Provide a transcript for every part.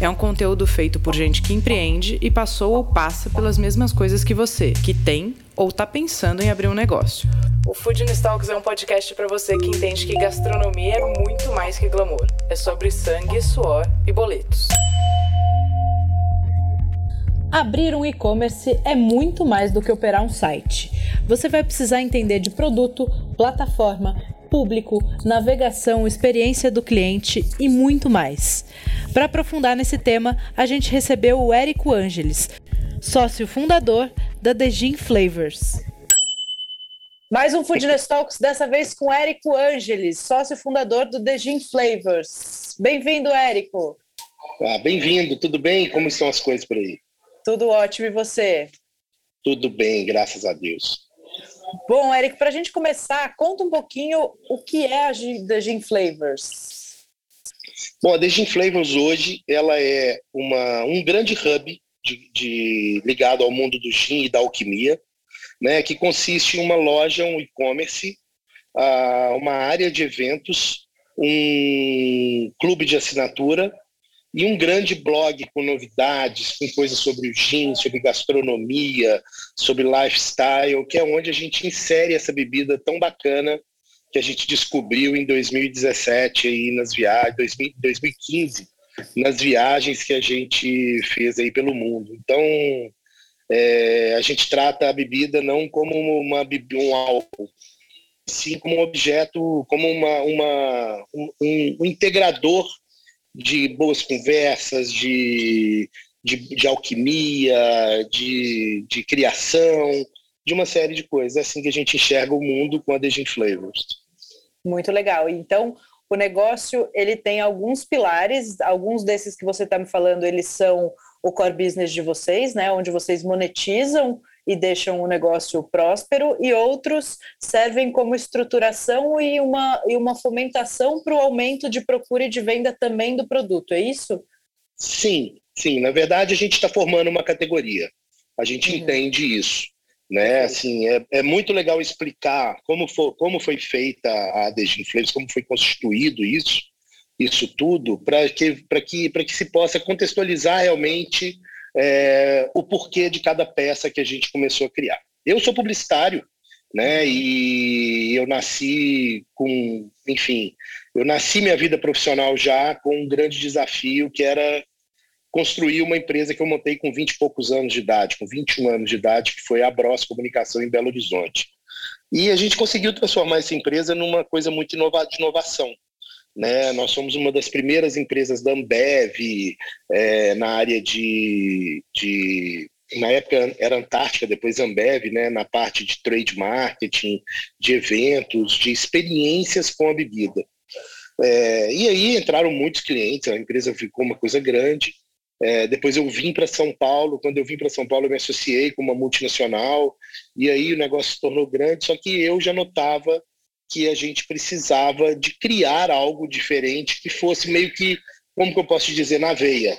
É um conteúdo feito por gente que empreende e passou ou passa pelas mesmas coisas que você, que tem ou está pensando em abrir um negócio. O Food Talks é um podcast para você que entende que gastronomia é muito mais que glamour. É sobre sangue, suor e boletos. Abrir um e-commerce é muito mais do que operar um site. Você vai precisar entender de produto, plataforma, público, navegação, experiência do cliente e muito mais. Para aprofundar nesse tema, a gente recebeu o Érico Ângeles, sócio fundador da Dejin Flavors. Mais um Foodness Talks, dessa vez com Érico Ângeles, sócio fundador do Dejin Flavors. Bem-vindo, Érico. Ah, Bem-vindo, tudo bem? Como estão as coisas por aí? Tudo ótimo, e você? Tudo bem, graças a Deus. Bom, Érico, para a gente começar, conta um pouquinho o que é a Dejin Flavors. Bom, a Dejin Flavors hoje ela é uma, um grande hub de, de, ligado ao mundo do gin e da alquimia, né, que consiste em uma loja, um e-commerce, uh, uma área de eventos, um clube de assinatura e um grande blog com novidades, com coisas sobre o gin, sobre gastronomia, sobre lifestyle, que é onde a gente insere essa bebida tão bacana que a gente descobriu em 2017 aí nas viagens, 2015 nas viagens que a gente fez aí pelo mundo. Então, é, a gente trata a bebida não como uma um álcool, sim como um objeto, como uma, uma um, um, integrador de boas conversas, de, de, de alquimia, de, de criação, de uma série de coisas. É assim que a gente enxerga o mundo com a Dejin Flavors. Muito legal. Então, o negócio ele tem alguns pilares, alguns desses que você está me falando, eles são o core business de vocês, né, onde vocês monetizam e deixam o negócio próspero, e outros servem como estruturação e uma, e uma fomentação para o aumento de procura e de venda também do produto, é isso? Sim, sim. Na verdade, a gente está formando uma categoria. A gente uhum. entende isso. Né? Assim, é, é muito legal explicar como, for, como foi feita a Dejin Flavors, como foi constituído isso, isso tudo, para que, que, que se possa contextualizar realmente é, o porquê de cada peça que a gente começou a criar. Eu sou publicitário, né? E eu nasci com, enfim, eu nasci minha vida profissional já com um grande desafio que era construí uma empresa que eu montei com 20 e poucos anos de idade, com 21 anos de idade, que foi a Bros Comunicação em Belo Horizonte. E a gente conseguiu transformar essa empresa numa coisa muito inova de inovação. Né? Nós somos uma das primeiras empresas da Ambev é, na área de, de na época era Antártica, depois Ambev, né, na parte de trade marketing, de eventos, de experiências com a bebida. É, e aí entraram muitos clientes, a empresa ficou uma coisa grande. É, depois eu vim para São Paulo. Quando eu vim para São Paulo, eu me associei com uma multinacional e aí o negócio se tornou grande. Só que eu já notava que a gente precisava de criar algo diferente que fosse meio que, como que eu posso dizer, na veia.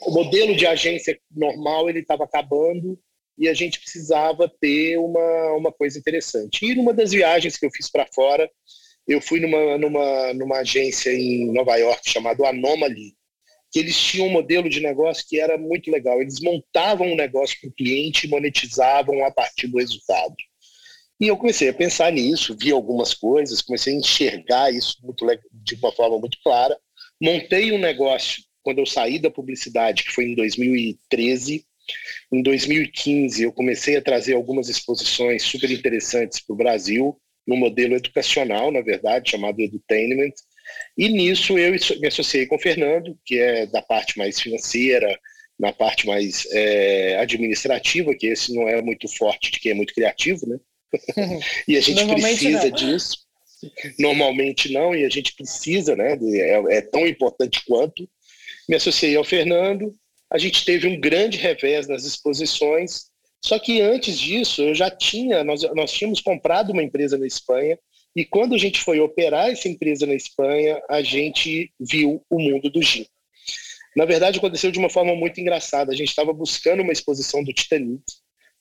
O modelo de agência normal ele estava acabando e a gente precisava ter uma, uma coisa interessante. E numa das viagens que eu fiz para fora, eu fui numa, numa, numa agência em Nova York chamada Anomaly que eles tinham um modelo de negócio que era muito legal. Eles montavam um negócio para o cliente e monetizavam a partir do resultado. E eu comecei a pensar nisso, vi algumas coisas, comecei a enxergar isso muito, de uma forma muito clara. Montei um negócio quando eu saí da publicidade, que foi em 2013. Em 2015, eu comecei a trazer algumas exposições super interessantes para o Brasil, no modelo educacional, na verdade, chamado Edutainment, e nisso eu me associei com o Fernando, que é da parte mais financeira, na parte mais é, administrativa, que esse não é muito forte de quem é muito criativo, né? e a gente precisa não. disso. Normalmente não, e a gente precisa, né? É, é tão importante quanto. Me associei ao Fernando, a gente teve um grande revés nas exposições, só que antes disso eu já tinha, nós, nós tínhamos comprado uma empresa na Espanha e quando a gente foi operar essa empresa na Espanha, a gente viu o mundo do gin. Na verdade, aconteceu de uma forma muito engraçada. A gente estava buscando uma exposição do Titanic,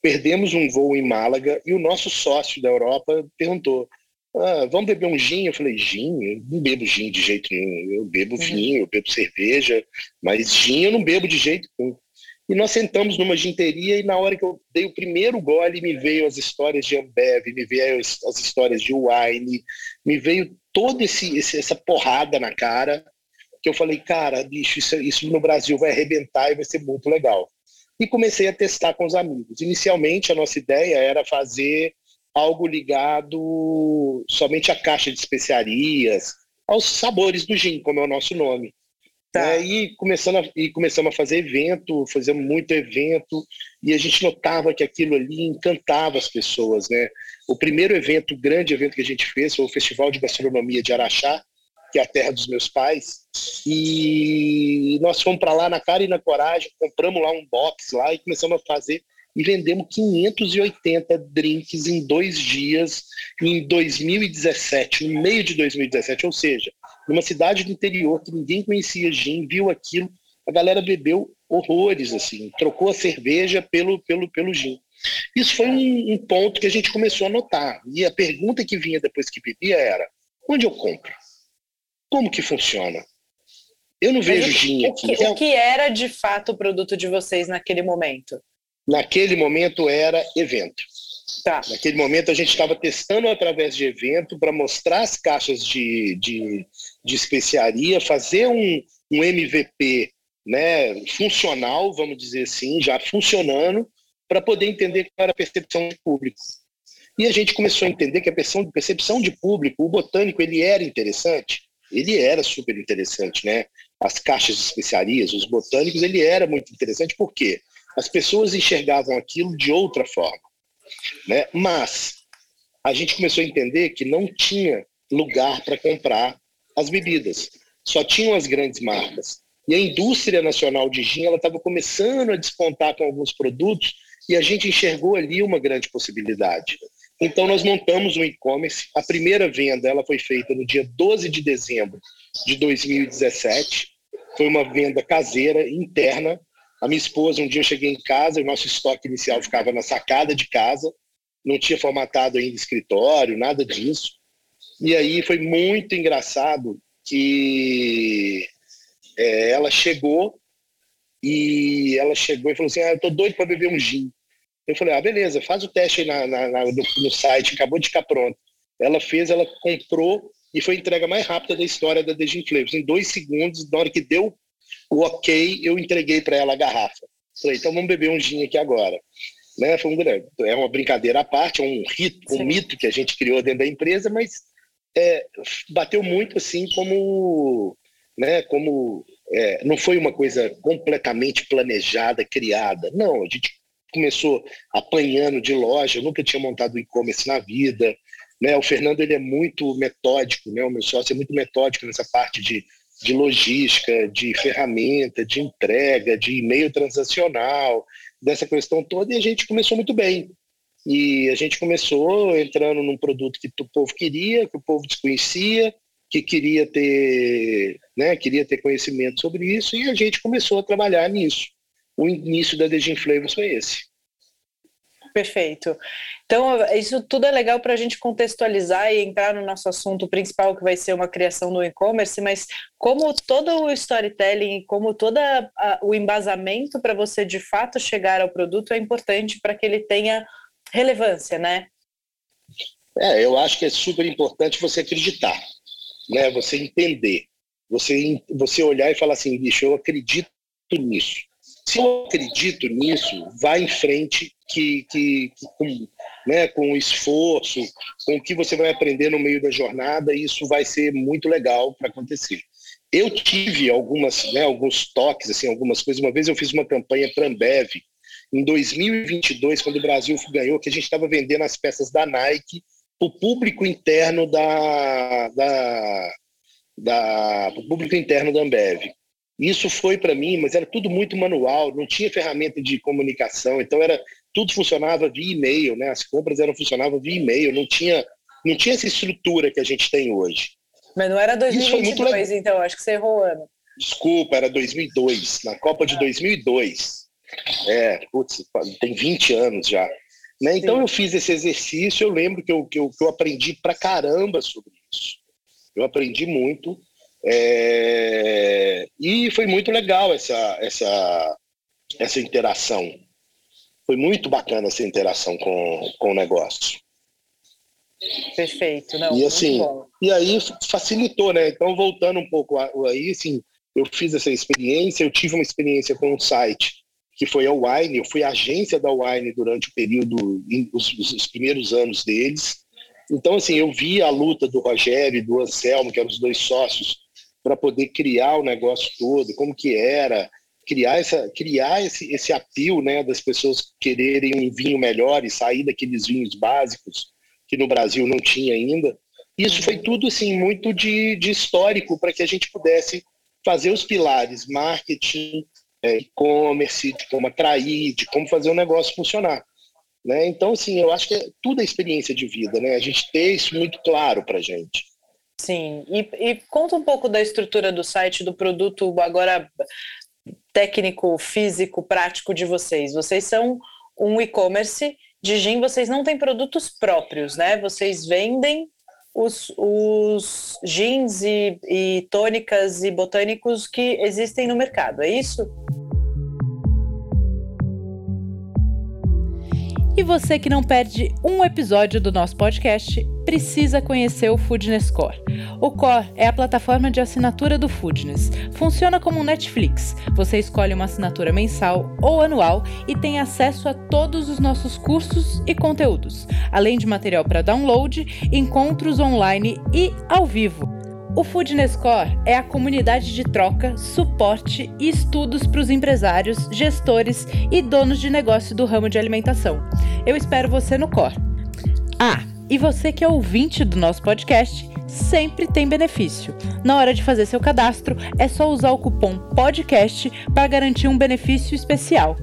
perdemos um voo em Málaga e o nosso sócio da Europa perguntou: ah, vamos beber um gin? Eu falei, gin? Eu não bebo gin de jeito nenhum. Eu bebo uhum. vinho, eu bebo cerveja, mas gin eu não bebo de jeito nenhum. E nós sentamos numa ginteria e na hora que eu dei o primeiro gole, me veio as histórias de Ambev, me veio as, as histórias de Wine, me veio toda esse, esse, essa porrada na cara, que eu falei, cara, bicho, isso, isso no Brasil vai arrebentar e vai ser muito legal. E comecei a testar com os amigos. Inicialmente, a nossa ideia era fazer algo ligado somente à caixa de especiarias, aos sabores do gin, como é o nosso nome. Tá. É, e, começando a, e começamos a fazer evento, fazemos muito evento, e a gente notava que aquilo ali encantava as pessoas. Né? O primeiro evento, grande evento que a gente fez, foi o Festival de Gastronomia de Araxá, que é a terra dos meus pais, e nós fomos para lá na cara e na coragem, compramos lá um box lá e começamos a fazer e vendemos 580 drinks em dois dias em 2017, no meio de 2017, ou seja, numa cidade do interior que ninguém conhecia gin, viu aquilo, a galera bebeu horrores, assim, trocou a cerveja pelo, pelo, pelo gin. Isso foi um, um ponto que a gente começou a notar. E a pergunta que vinha depois que bebia era: onde eu compro? Como que funciona? Eu não vejo gin aqui. O que, o que era de fato o produto de vocês naquele momento? Naquele momento era evento. Tá. Naquele momento a gente estava testando através de evento para mostrar as caixas de, de, de especiaria, fazer um, um MVP né, funcional, vamos dizer assim, já funcionando, para poder entender qual era a percepção de público. E a gente começou a entender que a percepção, percepção de público, o botânico, ele era interessante, ele era super interessante, né? As caixas de especiarias, os botânicos, ele era muito interessante, por quê? As pessoas enxergavam aquilo de outra forma. Né? Mas a gente começou a entender que não tinha lugar para comprar as bebidas. Só tinham as grandes marcas. E a indústria nacional de gin estava começando a despontar com alguns produtos e a gente enxergou ali uma grande possibilidade. Então nós montamos um e-commerce. A primeira venda ela foi feita no dia 12 de dezembro de 2017. Foi uma venda caseira interna a minha esposa, um dia eu cheguei em casa, o nosso estoque inicial ficava na sacada de casa, não tinha formatado ainda escritório, nada disso. E aí foi muito engraçado que é, ela chegou e ela chegou e falou assim: ah, eu tô doido para beber um gin. Eu falei: ah, beleza, faz o teste aí na, na, na, no, no, site, acabou de ficar pronto. Ela fez, ela comprou e foi a entrega mais rápida da história da Dejin Flavors. Em dois segundos, na hora que deu o ok, eu entreguei para ela a garrafa. Falei, então vamos beber um gin aqui agora. Né? Foi um, é uma brincadeira à parte, é um rito, um mito que a gente criou dentro da empresa, mas é, bateu muito assim como, né, como é, não foi uma coisa completamente planejada, criada. Não, a gente começou apanhando de loja, nunca tinha montado e-commerce na vida. Né? O Fernando ele é muito metódico, né? o meu sócio é muito metódico nessa parte de de logística, de ferramenta, de entrega, de e-mail transacional, dessa questão toda, e a gente começou muito bem. E a gente começou entrando num produto que o povo queria, que o povo desconhecia, que queria ter, né, queria ter conhecimento sobre isso, e a gente começou a trabalhar nisso. O início da Flavors foi esse. Perfeito. Então, isso tudo é legal para a gente contextualizar e entrar no nosso assunto principal, que vai ser uma criação do e-commerce, mas como todo o storytelling, como todo o embasamento para você de fato chegar ao produto é importante para que ele tenha relevância, né? É, eu acho que é super importante você acreditar, né? Você entender, você, você olhar e falar assim, bicho, eu acredito nisso se eu acredito nisso, vai em frente que, que, que com, né, com esforço, com o que você vai aprender no meio da jornada, isso vai ser muito legal para acontecer. Eu tive algumas, né, alguns toques, assim, algumas coisas. Uma vez eu fiz uma campanha para Ambev em 2022, quando o Brasil ganhou, que a gente estava vendendo as peças da Nike para o público interno da, da, da público interno da Ambev. Isso foi para mim, mas era tudo muito manual, não tinha ferramenta de comunicação, então era tudo funcionava via e-mail, né? As compras eram funcionavam via e-mail, não tinha não tinha essa estrutura que a gente tem hoje. Mas não era 2022, então acho que você errou o ano. Desculpa, era 2002, na Copa de 2002. É, putz, tem 20 anos já. Né? Então Sim. eu fiz esse exercício, eu lembro que eu, que eu, que eu aprendi pra caramba sobre isso. Eu aprendi muito. É... E foi muito legal essa, essa, essa interação. Foi muito bacana essa interação com, com o negócio. Perfeito, não. E assim, e aí facilitou, né? Então, voltando um pouco aí, assim, eu fiz essa experiência, eu tive uma experiência com um site que foi a Wine, eu fui agência da Wine durante o período, os, os primeiros anos deles. Então, assim, eu vi a luta do Rogério e do Anselmo, que eram os dois sócios, para poder criar o negócio todo, como que era, criar, essa, criar esse, esse apio né, das pessoas quererem um vinho melhor e sair daqueles vinhos básicos que no Brasil não tinha ainda. Isso foi tudo assim muito de, de histórico para que a gente pudesse fazer os pilares marketing, é, e-commerce, de como atrair, de como fazer o negócio funcionar. Né? Então, assim, eu acho que é, tudo é experiência de vida, né? A gente ter isso muito claro para a gente. Sim, e, e, conta um pouco da estrutura do site, do produto agora técnico, físico, prático de vocês. Vocês são um e-commerce de gin, vocês não têm produtos próprios, né? Vocês vendem os, os gins e, e tônicas e botânicos que existem no mercado, é isso? E você que não perde um episódio do nosso podcast, precisa conhecer o Foodness Core. O Core é a plataforma de assinatura do Foodness. Funciona como um Netflix. Você escolhe uma assinatura mensal ou anual e tem acesso a todos os nossos cursos e conteúdos, além de material para download, encontros online e ao vivo. O Foodness Core é a comunidade de troca, suporte e estudos para os empresários, gestores e donos de negócio do ramo de alimentação. Eu espero você no Core. Ah, e você que é ouvinte do nosso podcast, sempre tem benefício. Na hora de fazer seu cadastro, é só usar o cupom PODCAST para garantir um benefício especial.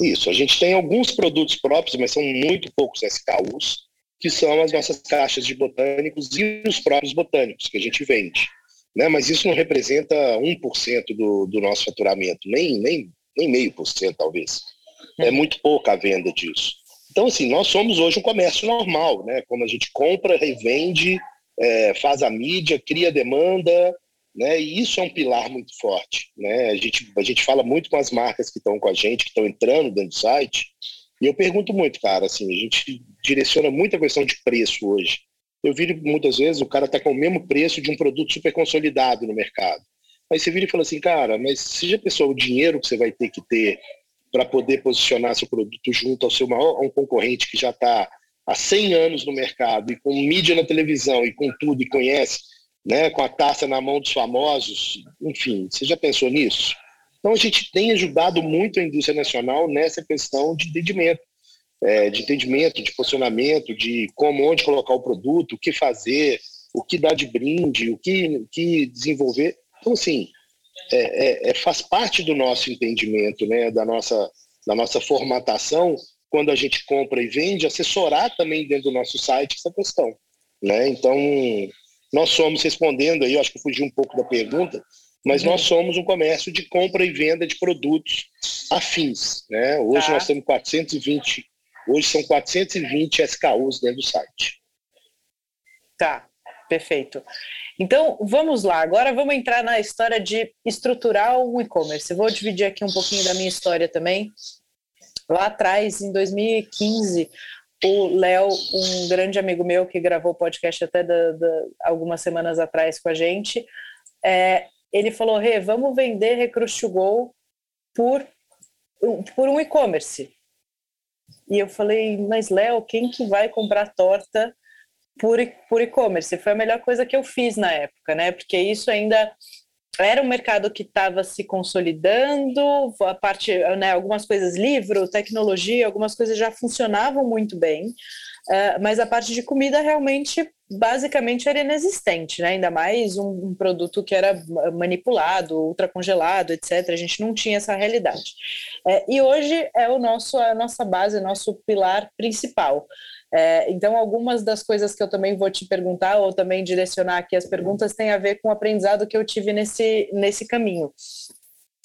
Isso, a gente tem alguns produtos próprios, mas são muito poucos SKUs, que são as nossas caixas de botânicos e os próprios botânicos que a gente vende. Né? Mas isso não representa 1% do, do nosso faturamento, nem, nem, nem meio por cento, talvez. É. é muito pouca a venda disso. Então, assim, nós somos hoje um comércio normal, né? Quando a gente compra, revende, é, faz a mídia, cria demanda, né? E isso é um pilar muito forte. Né? A, gente, a gente fala muito com as marcas que estão com a gente, que estão entrando dentro do site, e eu pergunto muito, cara, assim, a gente direciona muita questão de preço hoje. Eu viro muitas vezes, o cara está com o mesmo preço de um produto super consolidado no mercado. Aí você vira e fala assim, cara, mas se já pensou o dinheiro que você vai ter que ter para poder posicionar seu produto junto ao seu maior a um concorrente que já está há 100 anos no mercado e com mídia na televisão e com tudo e conhece, né, com a taça na mão dos famosos, enfim, você já pensou nisso? Então a gente tem ajudado muito a indústria nacional nessa questão de entendimento, é, de entendimento, de posicionamento, de como, onde colocar o produto, o que fazer, o que dar de brinde, o que, o que desenvolver. Então, assim, é, é, é, faz parte do nosso entendimento, né, da nossa, da nossa formatação, quando a gente compra e vende, assessorar também dentro do nosso site essa questão. Né? Então, nós somos, respondendo aí, eu acho que eu fugi um pouco da pergunta, mas uhum. nós somos um comércio de compra e venda de produtos afins. Né? Hoje tá. nós temos 420, hoje são 420 SKUs dentro do site. Tá, perfeito. Então, vamos lá. Agora vamos entrar na história de estruturar o e-commerce. Vou dividir aqui um pouquinho da minha história também. Lá atrás, em 2015, o Léo, um grande amigo meu que gravou o podcast até da, da, algumas semanas atrás com a gente, é, ele falou: Rê, vamos vender Recruit to Go por, por um e-commerce. E eu falei: Mas Léo, quem que vai comprar torta por, e-commerce? Foi a melhor coisa que eu fiz na época, né? Porque isso ainda era um mercado que estava se consolidando, a parte, né, algumas coisas, livro, tecnologia, algumas coisas já funcionavam muito bem, uh, mas a parte de comida realmente, basicamente, era inexistente, né? ainda mais um, um produto que era manipulado, ultracongelado, etc. A gente não tinha essa realidade. Uh, e hoje é o nosso, a nossa base, nosso pilar principal. É, então, algumas das coisas que eu também vou te perguntar, ou também direcionar aqui as perguntas, têm a ver com o aprendizado que eu tive nesse, nesse caminho.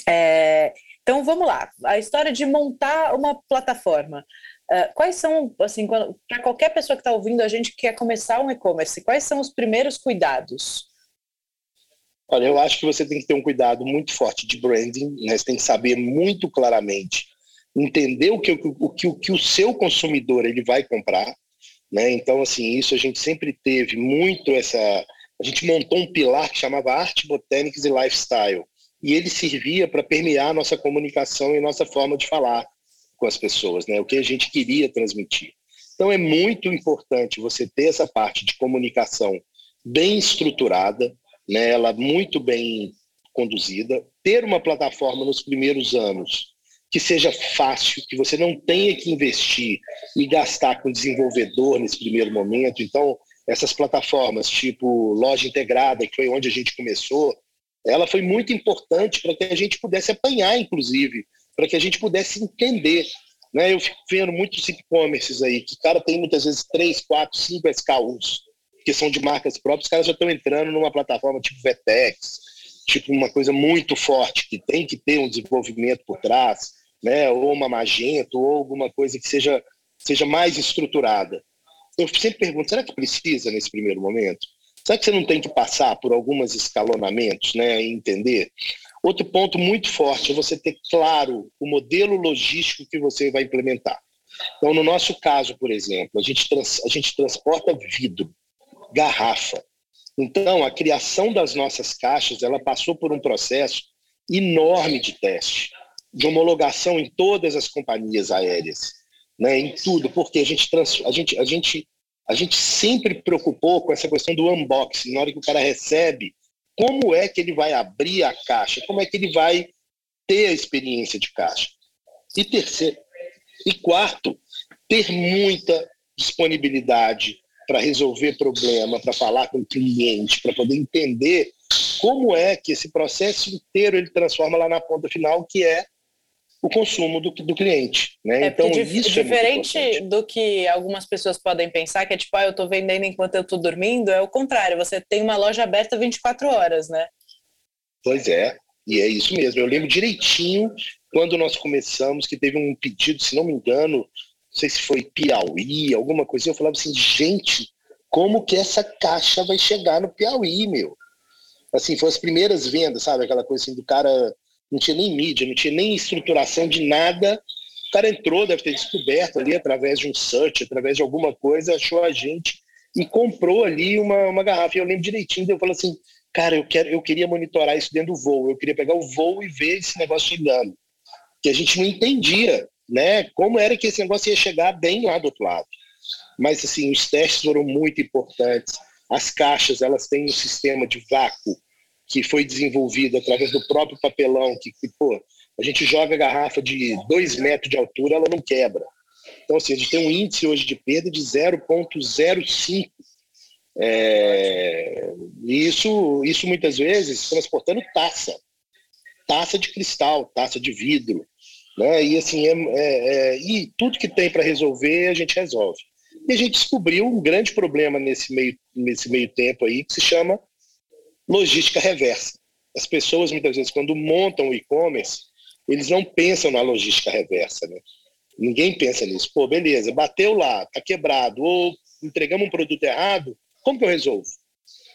É, então, vamos lá. A história de montar uma plataforma. Uh, quais são, assim, para qualquer pessoa que está ouvindo a gente que quer começar um e-commerce, quais são os primeiros cuidados? Olha, eu acho que você tem que ter um cuidado muito forte de branding, né? você tem que saber muito claramente, entender o que o, que, o, que o seu consumidor ele vai comprar, né? Então, assim, isso a gente sempre teve muito essa. A gente montou um pilar que chamava Arte, Botânicas e Lifestyle, e ele servia para permear nossa comunicação e nossa forma de falar com as pessoas, né? O que a gente queria transmitir. Então, é muito importante você ter essa parte de comunicação bem estruturada, né, ela muito bem conduzida, ter uma plataforma nos primeiros anos que seja fácil, que você não tenha que investir e gastar com desenvolvedor nesse primeiro momento. Então, essas plataformas tipo loja integrada, que foi onde a gente começou, ela foi muito importante para que a gente pudesse apanhar, inclusive, para que a gente pudesse entender. Né? Eu fico vendo muitos e-commerces aí, que o cara tem muitas vezes 3, 4, 5 SKUs que são de marcas próprias, os caras já estão entrando numa plataforma tipo Vetex, tipo uma coisa muito forte, que tem que ter um desenvolvimento por trás, né? ou uma Magento, ou alguma coisa que seja, seja mais estruturada. Eu sempre pergunto, será que precisa nesse primeiro momento? Será que você não tem que passar por alguns escalonamentos né, e entender? Outro ponto muito forte é você ter claro o modelo logístico que você vai implementar. Então, no nosso caso, por exemplo, a gente, trans, a gente transporta vidro garrafa. Então, a criação das nossas caixas, ela passou por um processo enorme de teste, de homologação em todas as companhias aéreas, né, em tudo, porque a gente, trans, a gente, a gente, a gente sempre preocupou com essa questão do unboxing, na hora que o cara recebe, como é que ele vai abrir a caixa, como é que ele vai ter a experiência de caixa. E terceiro, e quarto, ter muita disponibilidade para resolver problema, para falar com o cliente, para poder entender como é que esse processo inteiro ele transforma lá na ponta final, que é o consumo do, do cliente. Né? É, então, isso é diferente é do que algumas pessoas podem pensar, que é tipo, ah, eu estou vendendo enquanto eu estou dormindo, é o contrário, você tem uma loja aberta 24 horas, né? Pois é, e é isso mesmo. Eu lembro direitinho quando nós começamos, que teve um pedido, se não me engano, não sei se foi Piauí, alguma coisa, eu falava assim, gente, como que essa caixa vai chegar no Piauí, meu? Assim, foram as primeiras vendas, sabe? Aquela coisa assim do cara, não tinha nem mídia, não tinha nem estruturação de nada. O cara entrou, deve ter descoberto ali através de um search, através de alguma coisa, achou a gente e comprou ali uma, uma garrafa. E eu lembro direitinho, eu falei assim, cara, eu, quero, eu queria monitorar isso dentro do voo, eu queria pegar o voo e ver esse negócio chegando. Que a gente não entendia né? Como era que esse negócio ia chegar bem lá do outro lado. Mas assim, os testes foram muito importantes. As caixas, elas têm um sistema de vácuo que foi desenvolvido através do próprio papelão, que, que pô, a gente joga a garrafa de 2 metros de altura, ela não quebra. Então, assim, a gente tem um índice hoje de perda de 0,05. É, isso, isso muitas vezes transportando taça, taça de cristal, taça de vidro, né? E assim, é, é, é e tudo que tem para resolver, a gente resolve. E a gente descobriu um grande problema nesse meio, nesse meio tempo aí, que se chama logística reversa. As pessoas, muitas vezes, quando montam o e-commerce, eles não pensam na logística reversa, né? Ninguém pensa nisso. Pô, beleza, bateu lá, tá quebrado, ou entregamos um produto errado, como que eu resolvo?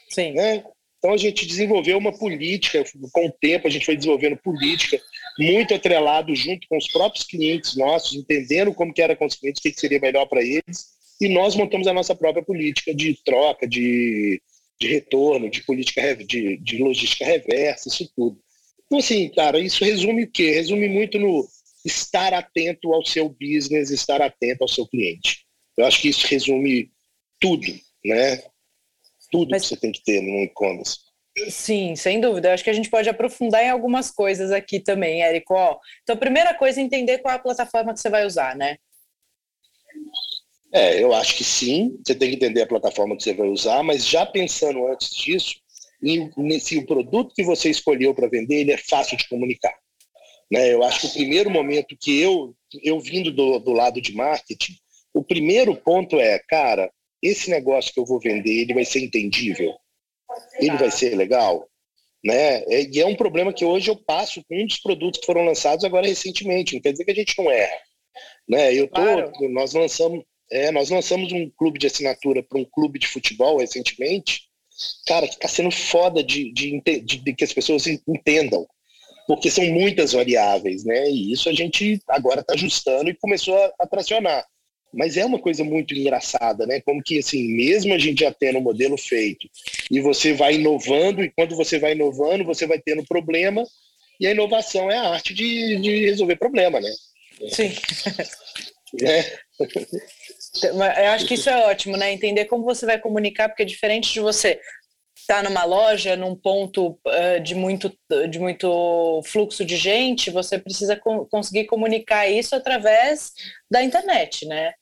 Sim. Né? Então a gente desenvolveu uma política, com o tempo a gente foi desenvolvendo política muito atrelado junto com os próprios clientes nossos, entendendo como que era com os clientes, o que, que seria melhor para eles, e nós montamos a nossa própria política de troca, de, de retorno, de política de, de logística reversa, isso tudo. Então, assim, cara, isso resume o quê? Resume muito no estar atento ao seu business, estar atento ao seu cliente. Eu acho que isso resume tudo, né? Tudo Mas... que você tem que ter no e-commerce. Sim, sem dúvida. Eu acho que a gente pode aprofundar em algumas coisas aqui também, Érico. então, a primeira coisa é entender qual é a plataforma que você vai usar, né? É, eu acho que sim, você tem que entender a plataforma que você vai usar, mas já pensando antes disso, se o produto que você escolheu para vender, ele é fácil de comunicar. Né? Eu acho que o primeiro momento que eu, eu vindo do, do lado de marketing, O primeiro ponto é, cara, esse negócio que eu vou vender, ele vai ser entendível? Ele vai ser legal? Né? É, e é um problema que hoje eu passo com um dos produtos que foram lançados agora recentemente. Não quer dizer que a gente não erra. Né? Eu tô, claro. nós lançamos, é, nós lançamos um clube de assinatura para um clube de futebol recentemente. Cara, que está sendo foda de, de, de, de que as pessoas entendam porque são muitas variáveis, né? E isso a gente agora está ajustando e começou a, a tracionar. Mas é uma coisa muito engraçada, né? Como que, assim, mesmo a gente já tendo um modelo feito, e você vai inovando, e quando você vai inovando, você vai tendo problema, e a inovação é a arte de, de resolver problema, né? Sim. É. Eu acho que isso é ótimo, né? Entender como você vai comunicar, porque é diferente de você está numa loja, num ponto uh, de, muito, de muito fluxo de gente, você precisa co conseguir comunicar isso através da internet, né?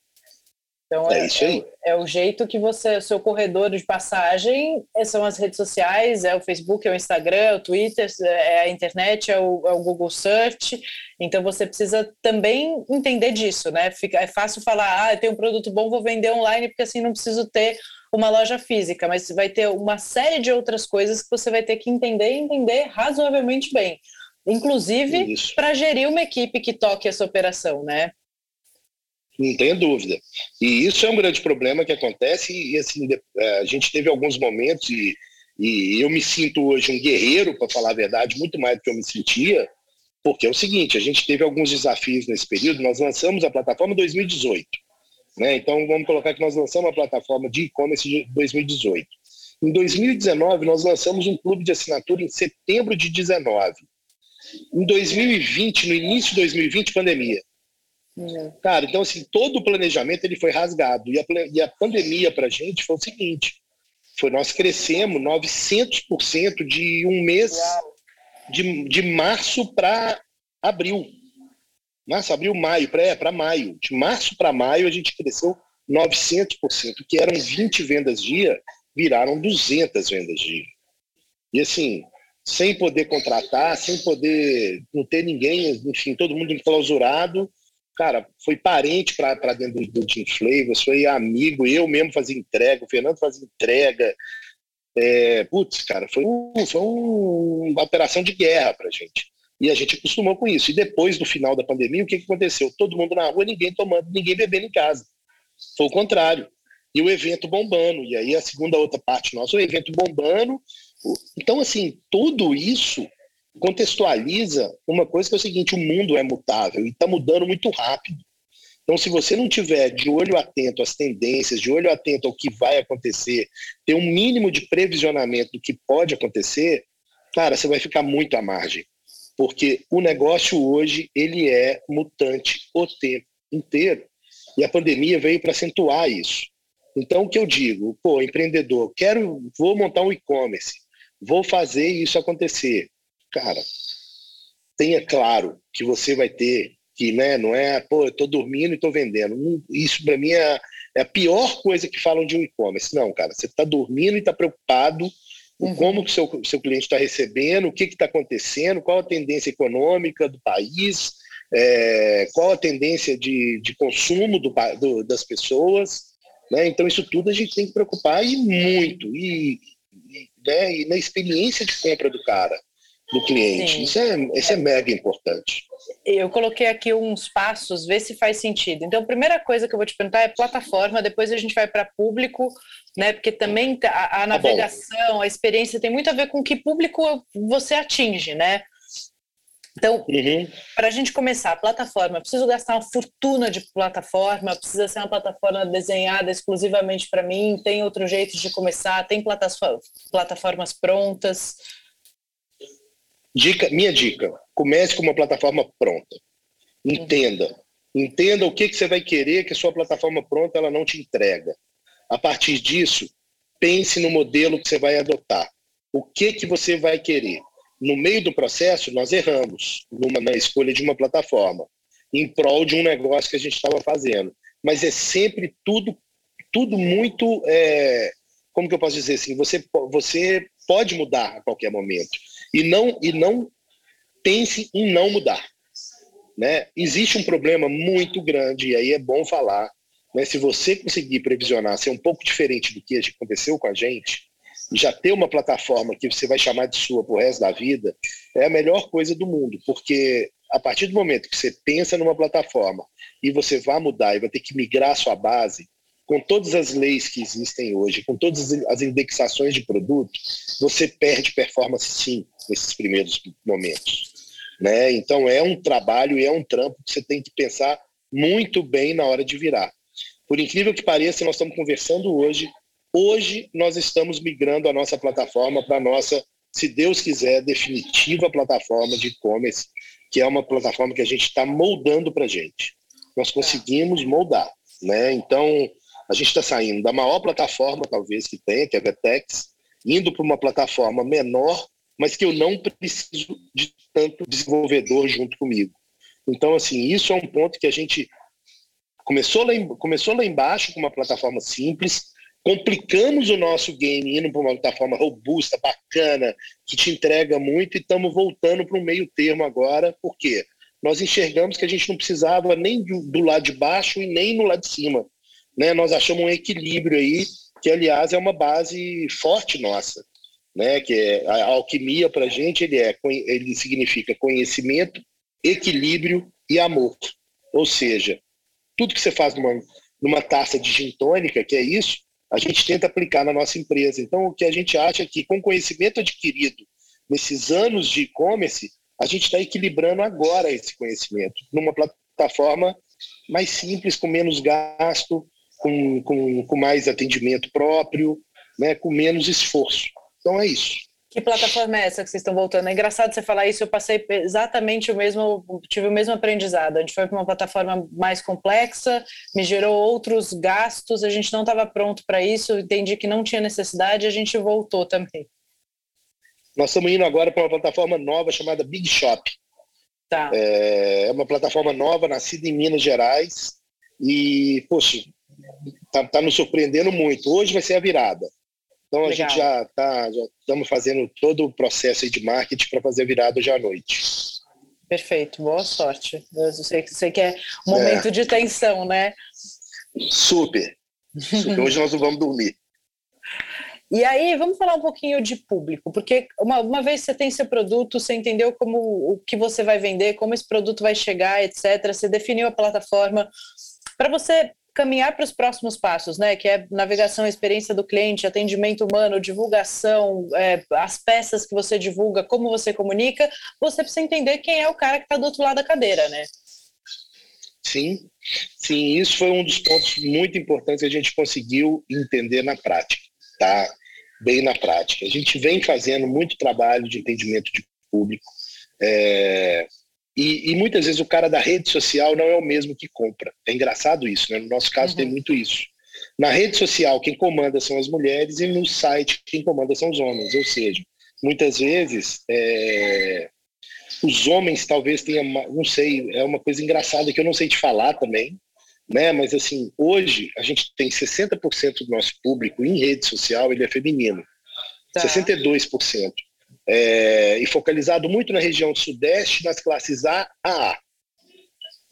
Então, é, é, isso aí. É, é, o jeito que você, o seu corredor de passagem é, são as redes sociais, é o Facebook, é o Instagram, é o Twitter, é a internet, é o, é o Google Search. Então você precisa também entender disso, né? Fica, é fácil falar, ah, eu tenho um produto bom, vou vender online, porque assim não preciso ter uma loja física, mas vai ter uma série de outras coisas que você vai ter que entender e entender razoavelmente bem. Inclusive para gerir uma equipe que toque essa operação, né? Não tenha dúvida. E isso é um grande problema que acontece, e assim, é, a gente teve alguns momentos, e, e eu me sinto hoje um guerreiro, para falar a verdade, muito mais do que eu me sentia, porque é o seguinte, a gente teve alguns desafios nesse período, nós lançamos a plataforma em 2018. Né? Então, vamos colocar que nós lançamos a plataforma de e-commerce de 2018. Em 2019, nós lançamos um clube de assinatura em setembro de 19. Em 2020, no início de 2020, pandemia. Uhum. Cara, então assim, todo o planejamento ele foi rasgado. E a, e a pandemia para a gente foi o seguinte, foi nós crescemos 900% de um mês, de, de março para abril. Março, abril, maio, para é, maio. De março para maio a gente cresceu 900%, que eram 20 vendas dia, viraram 200 vendas dia. E assim, sem poder contratar, sem poder, não ter ninguém, enfim, todo mundo enclausurado, cara, foi parente para dentro do, do Team Flavors, foi amigo, eu mesmo fazia entrega, o Fernando fazia entrega. É, putz, cara, foi, um, foi um, uma operação de guerra para gente. E a gente acostumou com isso. E depois do final da pandemia, o que, que aconteceu? Todo mundo na rua, ninguém tomando, ninguém bebendo em casa. Foi o contrário. E o evento bombando. E aí a segunda outra parte nossa, o evento bombando. Então, assim, tudo isso contextualiza uma coisa que é o seguinte: o mundo é mutável e está mudando muito rápido. Então, se você não tiver de olho atento às tendências, de olho atento ao que vai acontecer, ter um mínimo de previsionamento do que pode acontecer, cara, você vai ficar muito à margem. Porque o negócio hoje, ele é mutante o tempo inteiro. E a pandemia veio para acentuar isso. Então, o que eu digo? Pô, empreendedor, quero, vou montar um e-commerce, vou fazer isso acontecer cara, tenha claro que você vai ter que, né, não é, pô, eu tô dormindo e tô vendendo. Isso para mim é, é, a pior coisa que falam de um e-commerce. Não, cara, você está dormindo e está preocupado com uhum. como o seu, seu cliente está recebendo, o que está acontecendo, qual a tendência econômica do país, é, qual a tendência de, de consumo do, do, das pessoas. Né? Então, isso tudo a gente tem que preocupar e muito. E, e, né, e na experiência de compra do cara do cliente. Isso é, isso é mega importante. Eu coloquei aqui uns passos, ver se faz sentido. Então, a primeira coisa que eu vou te perguntar é plataforma, depois a gente vai para público, né? Porque também a, a tá navegação, a experiência tem muito a ver com que público você atinge, né? Então, uhum. para a gente começar, plataforma, preciso gastar uma fortuna de plataforma, precisa ser uma plataforma desenhada exclusivamente para mim, tem outro jeito de começar, tem plataformas prontas. Dica, minha dica: comece com uma plataforma pronta. Entenda. Entenda o que, que você vai querer que a sua plataforma pronta ela não te entrega. A partir disso, pense no modelo que você vai adotar. O que, que você vai querer? No meio do processo, nós erramos numa, na escolha de uma plataforma, em prol de um negócio que a gente estava fazendo. Mas é sempre tudo, tudo muito. É, como que eu posso dizer assim? Você, você pode mudar a qualquer momento e não e não pense em não mudar, né? Existe um problema muito grande e aí é bom falar Né? Se você conseguir previsionar ser um pouco diferente do que aconteceu com a gente, já ter uma plataforma que você vai chamar de sua pro resto da vida, é a melhor coisa do mundo, porque a partir do momento que você pensa numa plataforma e você vai mudar e vai ter que migrar a sua base, com todas as leis que existem hoje, com todas as indexações de produto, você perde performance sim nesses primeiros momentos. Né? Então é um trabalho e é um trampo que você tem que pensar muito bem na hora de virar. Por incrível que pareça, nós estamos conversando hoje. Hoje nós estamos migrando a nossa plataforma para a nossa, se Deus quiser, definitiva plataforma de e-commerce, que é uma plataforma que a gente está moldando para a gente. Nós conseguimos moldar. Né? Então, a gente está saindo da maior plataforma, talvez, que tenha, que é a Vetex, indo para uma plataforma menor, mas que eu não preciso de tanto desenvolvedor junto comigo. Então, assim, isso é um ponto que a gente começou lá, em, começou lá embaixo com uma plataforma simples, complicamos o nosso game indo para uma plataforma robusta, bacana, que te entrega muito, e estamos voltando para um meio termo agora, por quê? Nós enxergamos que a gente não precisava nem do, do lado de baixo e nem no lado de cima. Né? Nós achamos um equilíbrio aí, que aliás é uma base forte nossa. Né? Que é, a alquimia para a gente ele, é, ele significa conhecimento, equilíbrio e amor. Ou seja, tudo que você faz numa, numa taça de gin tônica, que é isso, a gente tenta aplicar na nossa empresa. Então, o que a gente acha é que, com conhecimento adquirido nesses anos de e-commerce, a gente está equilibrando agora esse conhecimento numa plataforma mais simples, com menos gasto, com, com, com mais atendimento próprio, né, com menos esforço. Então, é isso. Que plataforma é essa que vocês estão voltando? É engraçado você falar isso, eu passei exatamente o mesmo, tive o mesmo aprendizado. A gente foi para uma plataforma mais complexa, me gerou outros gastos, a gente não estava pronto para isso, entendi que não tinha necessidade, a gente voltou também. Nós estamos indo agora para uma plataforma nova chamada Big Shop. Tá. É, é uma plataforma nova, nascida em Minas Gerais, e, poxa, está tá nos surpreendendo muito. Hoje vai ser a virada. Então Legal. a gente já tá, já estamos fazendo todo o processo de marketing para fazer virada hoje à noite. Perfeito, boa sorte. Eu sei, sei que é um momento é. de tensão, né? Super. Super. Hoje nós não vamos dormir. E aí, vamos falar um pouquinho de público, porque uma, uma vez você tem seu produto, você entendeu como o que você vai vender, como esse produto vai chegar, etc. Você definiu a plataforma. Para você caminhar para os próximos passos, né? Que é navegação, experiência do cliente, atendimento humano, divulgação, é, as peças que você divulga, como você comunica, você precisa entender quem é o cara que está do outro lado da cadeira, né? Sim, sim, isso foi um dos pontos muito importantes que a gente conseguiu entender na prática, tá? Bem na prática. A gente vem fazendo muito trabalho de entendimento de público. É, e, e, muitas vezes o cara da rede social não é o mesmo que compra. É engraçado isso, né? No nosso caso uhum. tem muito isso. Na rede social, quem comanda são as mulheres e no site, quem comanda são os homens. Ou seja, muitas vezes é... os homens talvez tenham, não sei, é uma coisa engraçada que eu não sei te falar também, né? Mas assim, hoje a gente tem 60% do nosso público em rede social, ele é feminino. Tá. 62% é, e focalizado muito na região sudeste, nas classes A a A.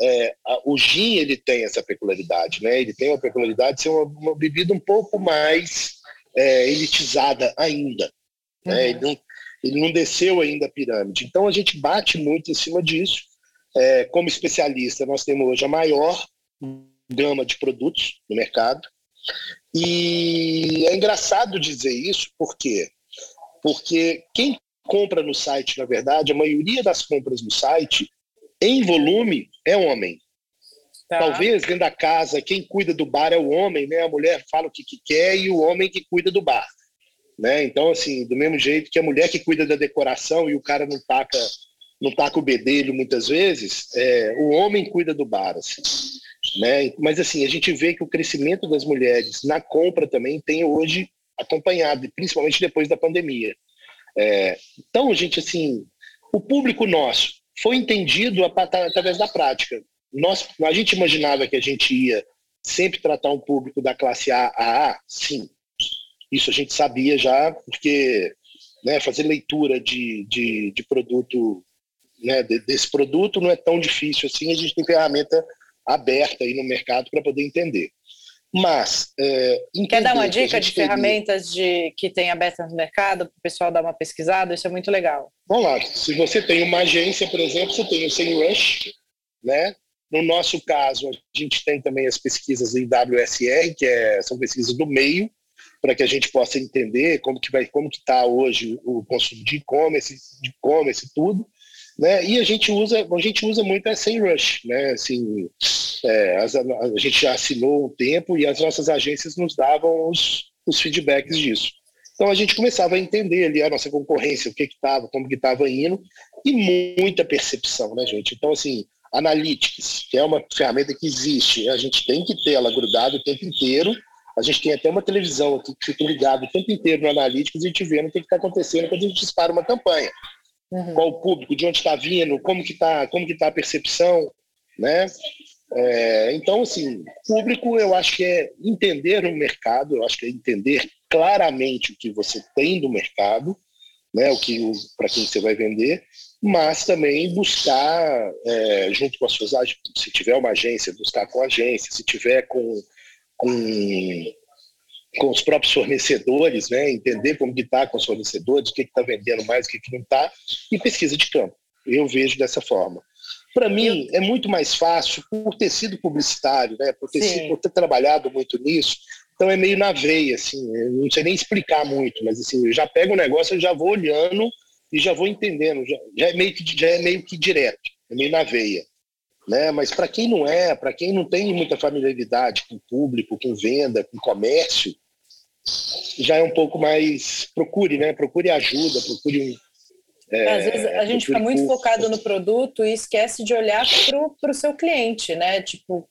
É, o gin ele tem essa peculiaridade, né? Ele tem a peculiaridade de ser uma, uma bebida um pouco mais é, elitizada ainda, né? uhum. né? Ele não, ele não desceu ainda a pirâmide. Então a gente bate muito em cima disso. É, como especialista, nós temos hoje a maior gama de produtos no mercado. E é engraçado dizer isso, porque porque quem compra no site, na verdade, a maioria das compras no site, em volume, é homem. Tá. Talvez dentro da casa, quem cuida do bar é o homem, né? A mulher fala o que, que quer e o homem que cuida do bar. Né? Então, assim, do mesmo jeito que a mulher que cuida da decoração e o cara não taca, não taca o bedelho muitas vezes, é, o homem cuida do bar. Assim, né? Mas, assim, a gente vê que o crescimento das mulheres na compra também tem hoje acompanhado, principalmente depois da pandemia. É, então, gente, assim, o público nosso foi entendido através da prática. Nós, a gente imaginava que a gente ia sempre tratar um público da classe A a A, sim. Isso a gente sabia já, porque né, fazer leitura de, de, de produto, né, desse produto não é tão difícil assim, a gente tem ferramenta aberta aí no mercado para poder entender. Mas. É, Quer dar uma dica de teria... ferramentas de, que tem abertas no mercado para o pessoal dar uma pesquisada? Isso é muito legal. Vamos lá. Se você tem uma agência, por exemplo, você tem o SEMrush, né? No nosso caso, a gente tem também as pesquisas em WSR, que é, são pesquisas do meio, para que a gente possa entender como que vai, como que está hoje o consumo de e-commerce, de e-commerce e tudo. Né? E a gente usa, a gente usa muito a SEMrush, né? Assim, é, a, a, gente já assinou um tempo e as nossas agências nos davam os, os feedbacks disso. Então a gente começava a entender ali a nossa concorrência, o que estava, como que estava indo, e muita percepção, né, gente? Então, assim, Analytics, que é uma ferramenta que existe, a gente tem que ter ela grudada o tempo inteiro. A gente tem até uma televisão aqui que fica ligado o tempo inteiro no Analytics e a gente vê o que está acontecendo quando a gente dispara uma campanha. Uhum. Qual o público, de onde está vindo, como que está como que tá a percepção, né? É, então, assim, público eu acho que é entender o mercado, eu acho que é entender claramente o que você tem do mercado, né, o que para quem você vai vender, mas também buscar é, junto com as suas agências, se tiver uma agência, buscar com a agência, se tiver com, com, com os próprios fornecedores, né, entender como está com os fornecedores, o que está vendendo mais, o que, que não está, e pesquisa de campo. Eu vejo dessa forma. Para mim, é muito mais fácil por ter sido publicitário, né? por, ter sido, por ter trabalhado muito nisso. Então é meio na veia, assim, não sei nem explicar muito, mas assim, eu já pego o negócio, eu já vou olhando e já vou entendendo, já, já, é, meio que, já é meio que direto, é meio na veia. Né? Mas para quem não é, para quem não tem muita familiaridade com público, com venda, com comércio, já é um pouco mais procure, né? Procure ajuda, procure é, Às vezes a gente fica muito focado no produto e esquece de olhar para o seu cliente, né? Tipo,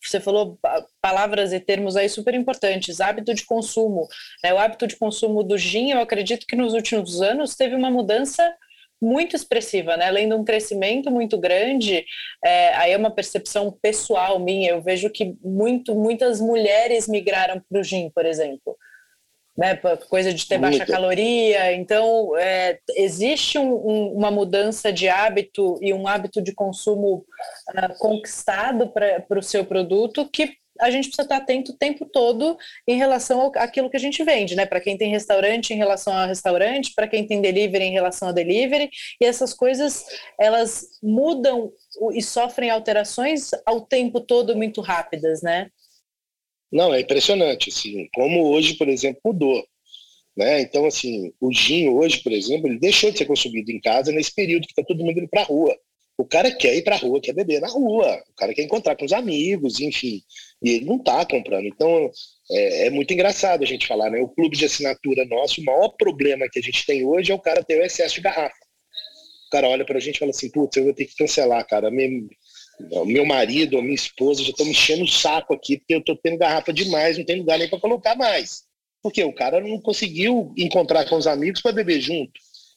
você falou palavras e termos aí super importantes, hábito de consumo. Né? O hábito de consumo do gin, eu acredito que nos últimos anos teve uma mudança muito expressiva, né? Além de um crescimento muito grande, é, aí é uma percepção pessoal minha. Eu vejo que muito, muitas mulheres migraram para o gin, por exemplo né, coisa de ter baixa caloria. Então, é, existe um, um, uma mudança de hábito e um hábito de consumo uh, conquistado para o seu produto que a gente precisa estar atento o tempo todo em relação àquilo que a gente vende, né? Para quem tem restaurante em relação ao restaurante, para quem tem delivery em relação a delivery, e essas coisas elas mudam e sofrem alterações ao tempo todo muito rápidas, né? Não, é impressionante, assim, como hoje, por exemplo, mudou. Né? Então, assim, o gin hoje, por exemplo, ele deixou de ser consumido em casa nesse período que está todo mundo indo para a rua. O cara quer ir para a rua, quer beber na rua, o cara quer encontrar com os amigos, enfim, e ele não está comprando. Então, é, é, muito engraçado a gente falar, né? O clube de assinatura nosso, o maior problema que a gente tem hoje é o cara ter o excesso de garrafa. O cara olha para a gente e fala assim, putz, eu vou ter que cancelar, cara. O meu marido ou minha esposa já estão me enchendo o saco aqui, porque eu estou tendo garrafa demais, não tem lugar nem para colocar mais. Porque o cara não conseguiu encontrar com os amigos para beber junto,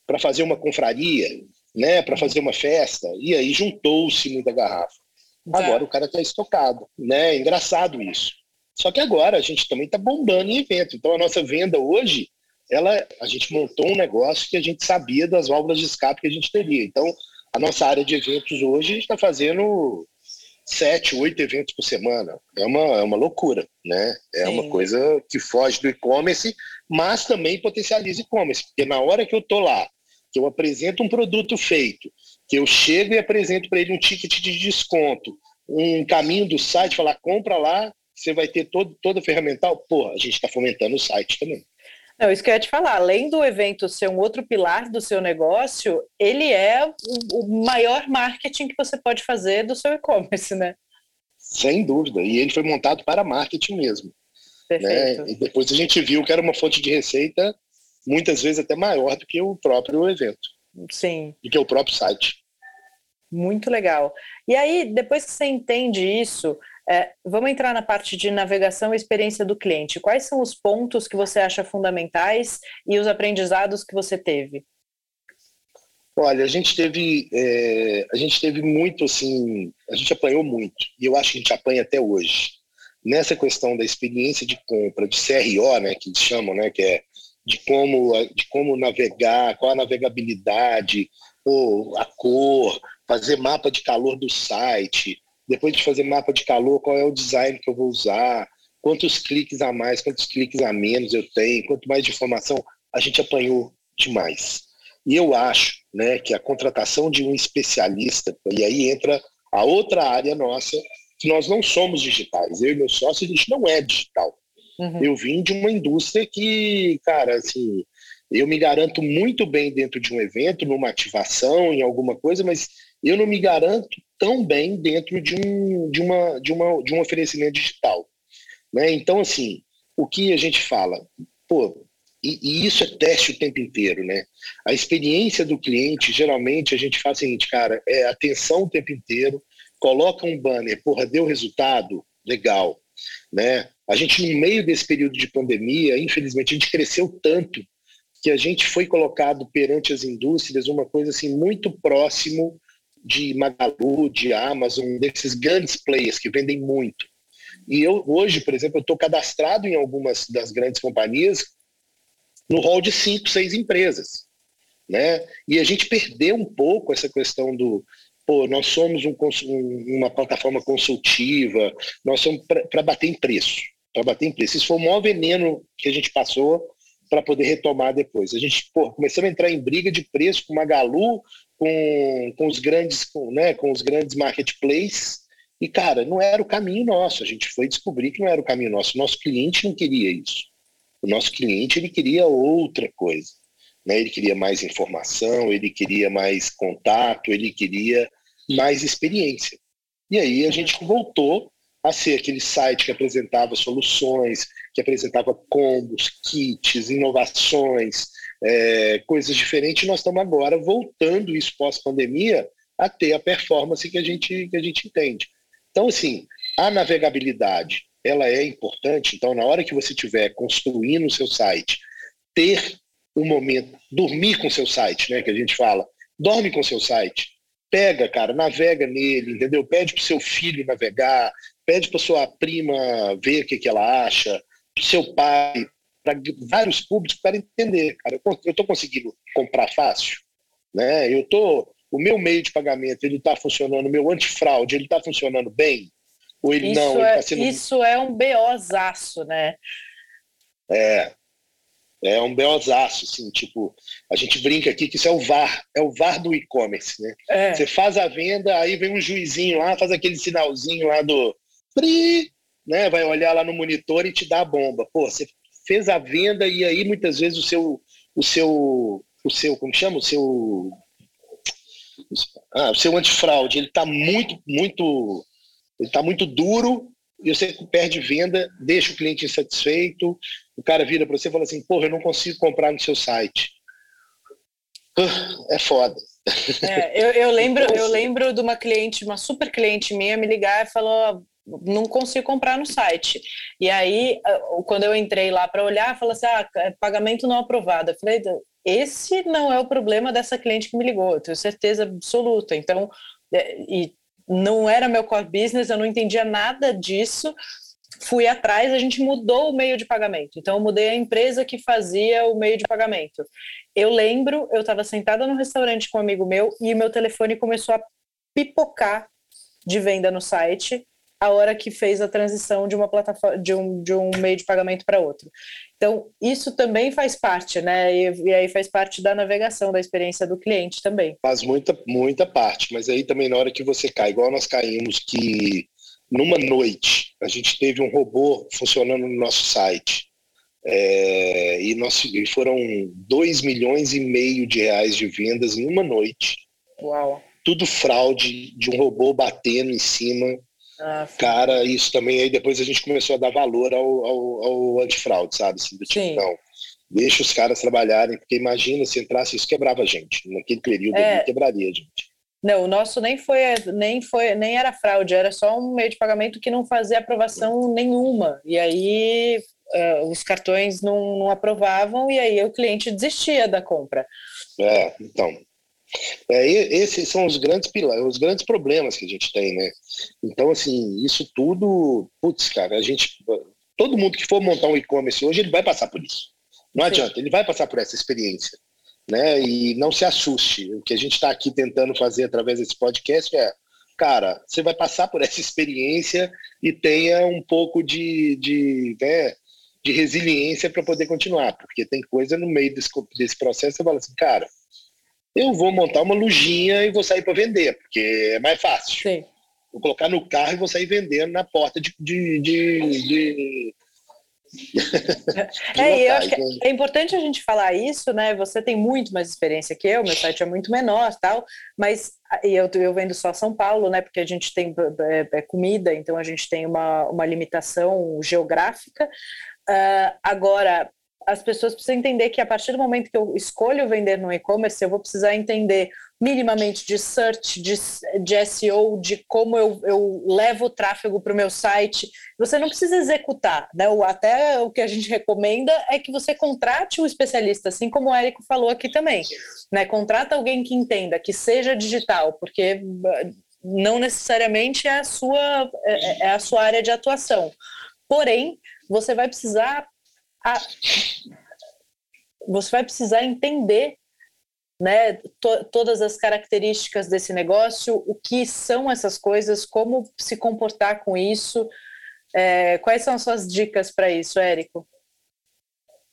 para fazer uma confraria, né, para fazer uma festa, e aí juntou-se muita garrafa. Agora o cara está estocado, né? É engraçado isso. Só que agora a gente também está bombando em evento. Então a nossa venda hoje, ela, a gente montou um negócio que a gente sabia das válvulas de escape que a gente teria. Então a nossa área de eventos hoje está fazendo sete, oito eventos por semana. É uma, é uma loucura, né? É Sim. uma coisa que foge do e-commerce, mas também potencializa e-commerce, porque na hora que eu estou lá, que eu apresento um produto feito, que eu chego e apresento para ele um ticket de desconto, um caminho do site, falar compra lá, você vai ter todo, toda a ferramental, pô, a gente está fomentando o site também. Não, isso que eu ia te falar, além do evento ser um outro pilar do seu negócio, ele é o, o maior marketing que você pode fazer do seu e-commerce, né? Sem dúvida, e ele foi montado para marketing mesmo. Né? Perfeito. Né? E depois a gente viu que era uma fonte de receita muitas vezes até maior do que o próprio evento. Sim. Do que o próprio site. Muito legal. E aí, depois que você entende isso, é, vamos entrar na parte de navegação e experiência do cliente. Quais são os pontos que você acha fundamentais e os aprendizados que você teve? Olha, a gente teve, é, a gente teve muito assim, a gente apanhou muito e eu acho que a gente apanha até hoje nessa questão da experiência de compra de CRO, né, que eles chamam, né, que é de como, de como navegar, qual a navegabilidade, ou a cor, fazer mapa de calor do site, depois de fazer mapa de calor, qual é o design que eu vou usar, quantos cliques a mais, quantos cliques a menos eu tenho, quanto mais de informação, a gente apanhou demais. E eu acho né, que a contratação de um especialista, e aí entra a outra área nossa, que nós não somos digitais. Eu e meu sócio, a gente não é digital. Uhum. Eu vim de uma indústria que, cara, assim, eu me garanto muito bem dentro de um evento, numa ativação, em alguma coisa, mas eu não me garanto tão bem dentro de um, de uma, de uma, de um oferecimento digital. Né? Então, assim, o que a gente fala? Pô, e, e, isso é teste o tempo inteiro, né? A experiência do cliente, geralmente, a gente faz o seguinte, cara, é atenção o tempo inteiro, coloca um banner, porra, deu resultado? Legal, né? A gente, no meio desse período de pandemia, infelizmente, a gente cresceu tanto que a gente foi colocado perante as indústrias uma coisa assim muito próximo de Magalu, de Amazon, desses grandes players que vendem muito. E eu hoje, por exemplo, eu estou cadastrado em algumas das grandes companhias no rol de cinco, seis empresas, né? E a gente perdeu um pouco essa questão do pô, nós somos um, uma plataforma consultiva, nós somos para bater em preço, para bater em preço. Isso foi o maior veneno que a gente passou para poder retomar depois. A gente pô, começamos a entrar em briga de preço com Magalu, com, com os grandes, com, né, com os grandes marketplaces. E, cara, não era o caminho nosso. A gente foi descobrir que não era o caminho nosso. Nosso cliente não queria isso. O nosso cliente ele queria outra coisa. Né? Ele queria mais informação, ele queria mais contato, ele queria mais experiência. E aí a gente voltou a ser aquele site que apresentava soluções, que apresentava combos, kits, inovações, é, coisas diferentes. Nós estamos agora voltando isso pós-pandemia a ter a performance que a gente, que a gente entende. Então, assim, a navegabilidade ela é importante. Então, na hora que você estiver construindo o seu site, ter um momento, dormir com o seu site, né, que a gente fala, dorme com o seu site, pega, cara, navega nele, entendeu? Pede para seu filho navegar, pede para sua prima ver o que, que ela acha, para seu pai, para vários públicos para entender, cara, eu estou conseguindo comprar fácil, né? Eu tô, o meu meio de pagamento ele está funcionando, o meu antifraude ele está funcionando bem, ou ele isso não? Ele tá é, sendo... Isso é um BOzaço, né? É, é um beozaço, assim, tipo, a gente brinca aqui que isso é o VAR, é o VAR do e-commerce, né? É. Você faz a venda, aí vem um juizinho lá, faz aquele sinalzinho lá do PRI, né? Vai olhar lá no monitor e te dá a bomba. Pô, você fez a venda e aí muitas vezes o seu, o seu, o seu, como chama? O seu, ah, o seu antifraude, ele está muito, muito, ele está muito duro e você perde venda, deixa o cliente insatisfeito, o cara vira para você e fala assim, porra, eu não consigo comprar no seu site. É foda. É, eu, eu, lembro, eu lembro de uma cliente, uma super cliente minha, me ligar e falou: não consigo comprar no site. E aí, quando eu entrei lá para olhar, falou assim: ah, é pagamento não aprovado. Eu falei: esse não é o problema dessa cliente que me ligou, eu tenho certeza absoluta. Então, é, e não era meu core business, eu não entendia nada disso. Fui atrás, a gente mudou o meio de pagamento. Então, eu mudei a empresa que fazia o meio de pagamento. Eu lembro, eu estava sentada no restaurante com um amigo meu e meu telefone começou a pipocar de venda no site a hora que fez a transição de uma plataforma de um, de um meio de pagamento para outro. Então, isso também faz parte, né? E, e, aí faz parte da navegação, da experiência do cliente também. Faz muita, muita parte, mas aí também na hora que você cai, igual nós caímos que numa noite a gente teve um robô funcionando no nosso site. É, e, nós, e foram 2 milhões e meio de reais de vendas em uma noite. Uau! Tudo fraude de um robô batendo em cima ah, Cara, isso também, aí depois a gente começou a dar valor ao, ao, ao antifraude, sabe? Assim, do tipo, não, deixa os caras trabalharem, porque imagina se entrasse, isso quebrava a gente. Naquele período é. ali, quebraria a gente. Não, o nosso nem foi, nem foi, nem era fraude, era só um meio de pagamento que não fazia aprovação nenhuma. E aí uh, os cartões não, não aprovavam e aí o cliente desistia da compra. É, então, é, esses são os grandes pilares, os grandes problemas que a gente tem, né? Então, assim, isso tudo, putz, cara, a gente, todo mundo que for montar um e-commerce hoje, ele vai passar por isso. Não Sim. adianta, ele vai passar por essa experiência, né? E não se assuste. O que a gente está aqui tentando fazer através desse podcast é, cara, você vai passar por essa experiência e tenha um pouco de, de, né, de resiliência para poder continuar, porque tem coisa no meio desse, desse processo, você fala assim, cara, eu vou montar uma lojinha e vou sair para vender, porque é mais fácil. Sim. Vou colocar no carro e vou sair vendendo na porta de, de, de, de é, eu acho que é importante a gente falar isso, né? Você tem muito mais experiência que eu, meu site é muito menor, tal, mas eu, eu vendo só São Paulo, né? Porque a gente tem é, é comida, então a gente tem uma, uma limitação geográfica. Uh, agora, as pessoas precisam entender que a partir do momento que eu escolho vender no e-commerce, eu vou precisar entender minimamente de search, de, de SEO, de como eu, eu levo o tráfego para o meu site. Você não precisa executar, né? Até o que a gente recomenda é que você contrate um especialista, assim como o Érico falou aqui também. Né? Contrata alguém que entenda, que seja digital, porque não necessariamente é a sua, é, é a sua área de atuação. Porém, você vai precisar a, você vai precisar entender né, to, todas as características desse negócio, o que são essas coisas, como se comportar com isso. É, quais são as suas dicas para isso, Érico?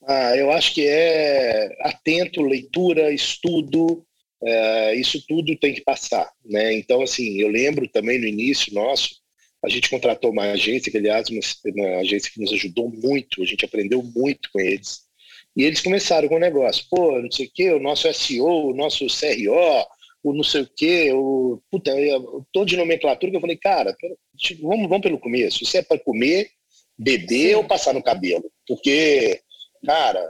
Ah, eu acho que é atento, leitura, estudo, é, isso tudo tem que passar, né? Então, assim, eu lembro também no início nosso, a gente contratou uma agência, que aliás, uma, uma agência que nos ajudou muito, a gente aprendeu muito com eles. E eles começaram com o negócio, pô, não sei o quê, o nosso SEO, o nosso CRO, o não sei o quê, o puta, todo de nomenclatura que eu falei, cara, vamos, vamos pelo começo. Isso é para comer, beber ou passar no cabelo? Porque, cara,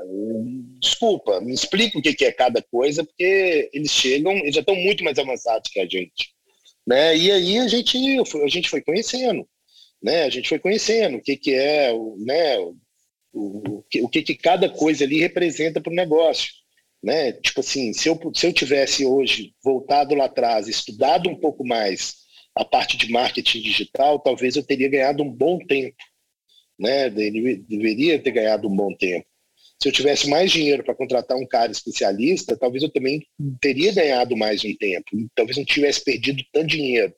desculpa, me explica o que é cada coisa, porque eles chegam, eles já estão muito mais avançados que a gente. Né? E aí a gente, a gente foi conhecendo, né? A gente foi conhecendo o que, que é, né? o, o, o que, que cada coisa ali representa para o negócio. Né? Tipo assim, se eu, se eu tivesse hoje voltado lá atrás, estudado um pouco mais a parte de marketing digital, talvez eu teria ganhado um bom tempo. Né? Deveria ter ganhado um bom tempo. Se eu tivesse mais dinheiro para contratar um cara especialista, talvez eu também teria ganhado mais um tempo. Talvez não tivesse perdido tanto dinheiro.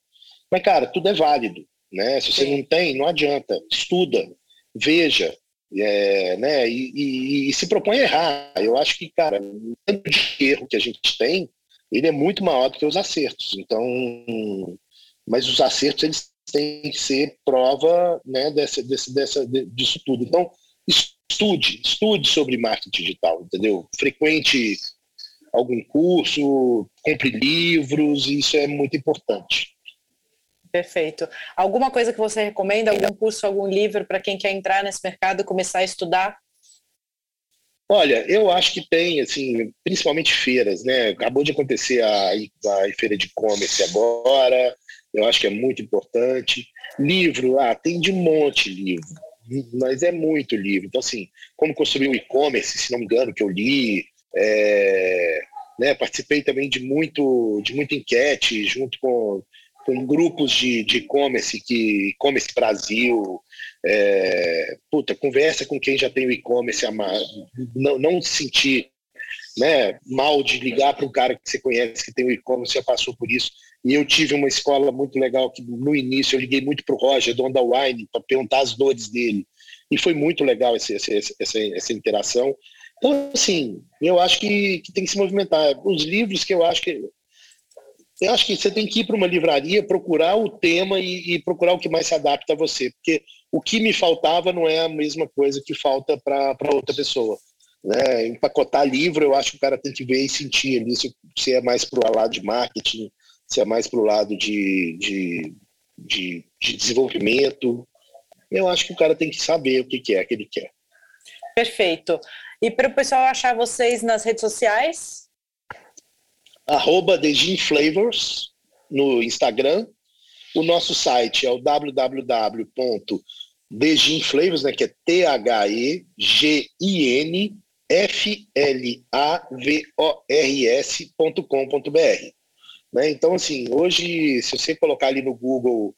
Mas, cara, tudo é válido. Né? Se você Sim. não tem, não adianta. Estuda, veja, é, né? E, e, e, se propõe a errar. Eu acho que, cara, o tanto de erro que a gente tem, ele é muito maior do que os acertos. Então, mas os acertos eles têm que ser prova, né, dessa, desse, dessa, disso tudo. Então, estude, estude sobre marketing digital, entendeu? Frequente algum curso, compre livros, isso é muito importante. Perfeito. Alguma coisa que você recomenda, algum curso, algum livro para quem quer entrar nesse mercado e começar a estudar? Olha, eu acho que tem, assim, principalmente feiras, né? Acabou de acontecer a, a feira de e-commerce agora, eu acho que é muito importante. Livro, ah, tem de monte livro mas é muito livro. Então, assim, como construir o e-commerce, se não me engano, que eu li, é, né, participei também de muito de muita enquete junto com, com grupos de e-commerce, que e-commerce Brasil, é, puta, conversa com quem já tem o e-commerce, não, não se sentir né, mal de ligar para um cara que você conhece, que tem o e-commerce, já passou por isso. E eu tive uma escola muito legal que no início eu liguei muito para o Roger, dono da Wine, para perguntar as dores dele. E foi muito legal esse, esse, essa, essa interação. Então, assim, eu acho que, que tem que se movimentar. Os livros que eu acho que. Eu acho que você tem que ir para uma livraria, procurar o tema e, e, procurar o que mais se adapta a você. Porque o que me faltava não é a mesma coisa que falta para outra pessoa. Né? Empacotar livro, eu acho que o cara tem que ver e sentir ali se, se é mais para o lado de marketing, se é mais para o lado de, de, de, de, desenvolvimento. Eu acho que o cara tem que saber o que, que é que ele quer. Perfeito. E para o pessoal achar vocês nas redes sociais? Arroba Flavors no Instagram. O nosso site é o www.deginflavors, né, que é T-H-E-G-I-N F-L-A-V-O-R-S.com.br. Né? Então, assim, hoje, se você colocar ali no Google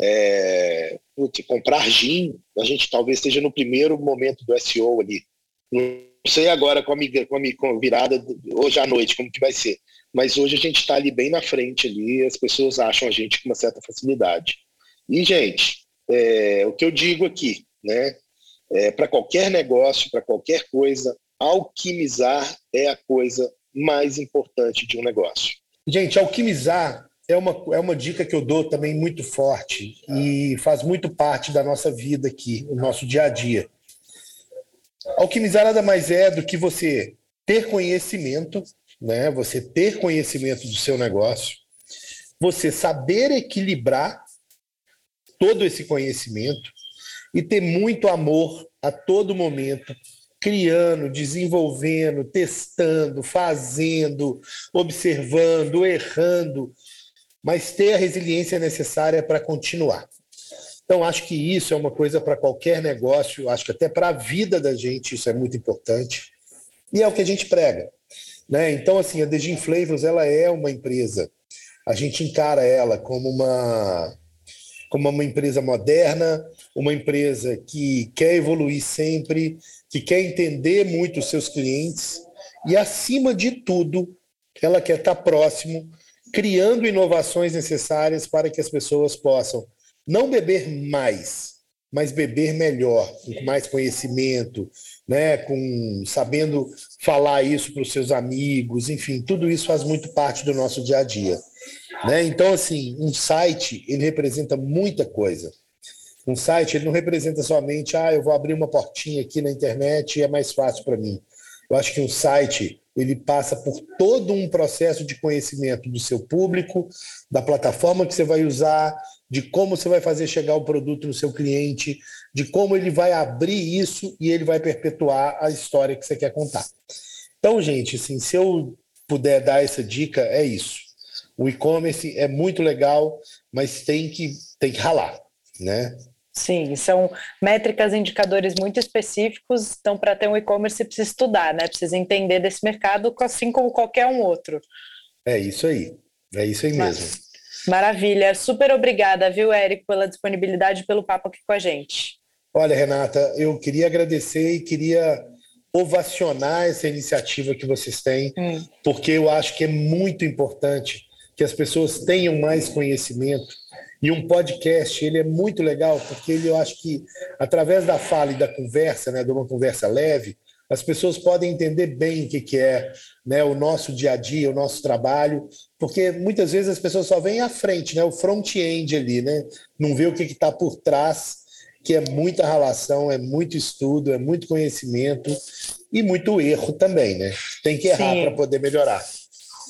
é, putz, comprar gin, a gente talvez esteja no primeiro momento do SEO ali. Não sei agora com a, com a, com a virada hoje à noite, como que vai ser. mas hoje a gente está ali bem na frente ali, as pessoas acham a gente com uma certa facilidade. E, gente, é, o que eu digo aqui, né? É, para qualquer negócio, para qualquer coisa, alquimizar é a coisa mais importante de um negócio. Gente, alquimizar é uma, é uma dica que eu dou também muito forte e faz muito parte da nossa vida aqui, o nosso dia a dia. Alquimizar nada mais é do que você ter conhecimento, né? Você ter conhecimento do seu negócio, você saber equilibrar todo esse conhecimento e ter muito amor a todo momento, criando, desenvolvendo, testando, fazendo, observando, errando, mas ter a resiliência necessária para continuar. Então, acho que isso é uma coisa para qualquer negócio, acho que até para a vida da gente isso é muito importante. E é o que a gente prega. Né? Então, assim, a Degin Flavors ela é uma empresa, a gente encara ela como uma, como uma empresa moderna, uma empresa que quer evoluir sempre, que quer entender muito os seus clientes e, acima de tudo, ela quer estar próximo, criando inovações necessárias para que as pessoas possam não beber mais, mas beber melhor, com mais conhecimento, né, com sabendo falar isso para os seus amigos, enfim, tudo isso faz muito parte do nosso dia a dia. Né? Então, assim, um site ele representa muita coisa. Um site ele não representa somente, ah, eu vou abrir uma portinha aqui na internet e é mais fácil para mim. Eu acho que um site ele passa por todo um processo de conhecimento do seu público, da plataforma que você vai usar, de como você vai fazer chegar o produto no seu cliente, de como ele vai abrir isso e ele vai perpetuar a história que você quer contar. Então, gente, assim, se eu puder dar essa dica, é isso. O e-commerce é muito legal, mas tem que, tem que ralar, né? Sim, são métricas, indicadores muito específicos. Então, para ter um e-commerce, precisa estudar, né? Precisa entender desse mercado, assim como qualquer um outro. É isso aí. É isso aí mesmo. Maravilha. Super obrigada, viu, Érico, pela disponibilidade e pelo papo aqui com a gente. Olha, Renata, eu queria agradecer e queria ovacionar essa iniciativa que vocês têm, hum. porque eu acho que é muito importante que as pessoas tenham mais conhecimento e um podcast, ele é muito legal, porque ele, eu acho que, através da fala e da conversa, né, de uma conversa leve, as pessoas podem entender bem o que, que é né, o nosso dia a dia, o nosso trabalho, porque muitas vezes as pessoas só veem à frente, né, o front-end ali, né, não vê o que está por trás, que é muita relação, é muito estudo, é muito conhecimento e muito erro também, né? Tem que errar para poder melhorar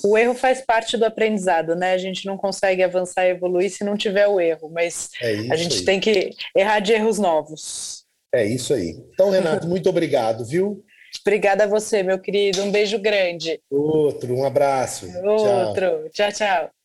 o erro faz parte do aprendizado, né? A gente não consegue avançar e evoluir se não tiver o erro, mas é a gente aí. tem que errar de erros novos. É isso aí. Então, Renato, muito obrigado, viu? Obrigada a você, meu querido. Um beijo grande. Outro, um abraço. Outro. tchau. tchau. tchau.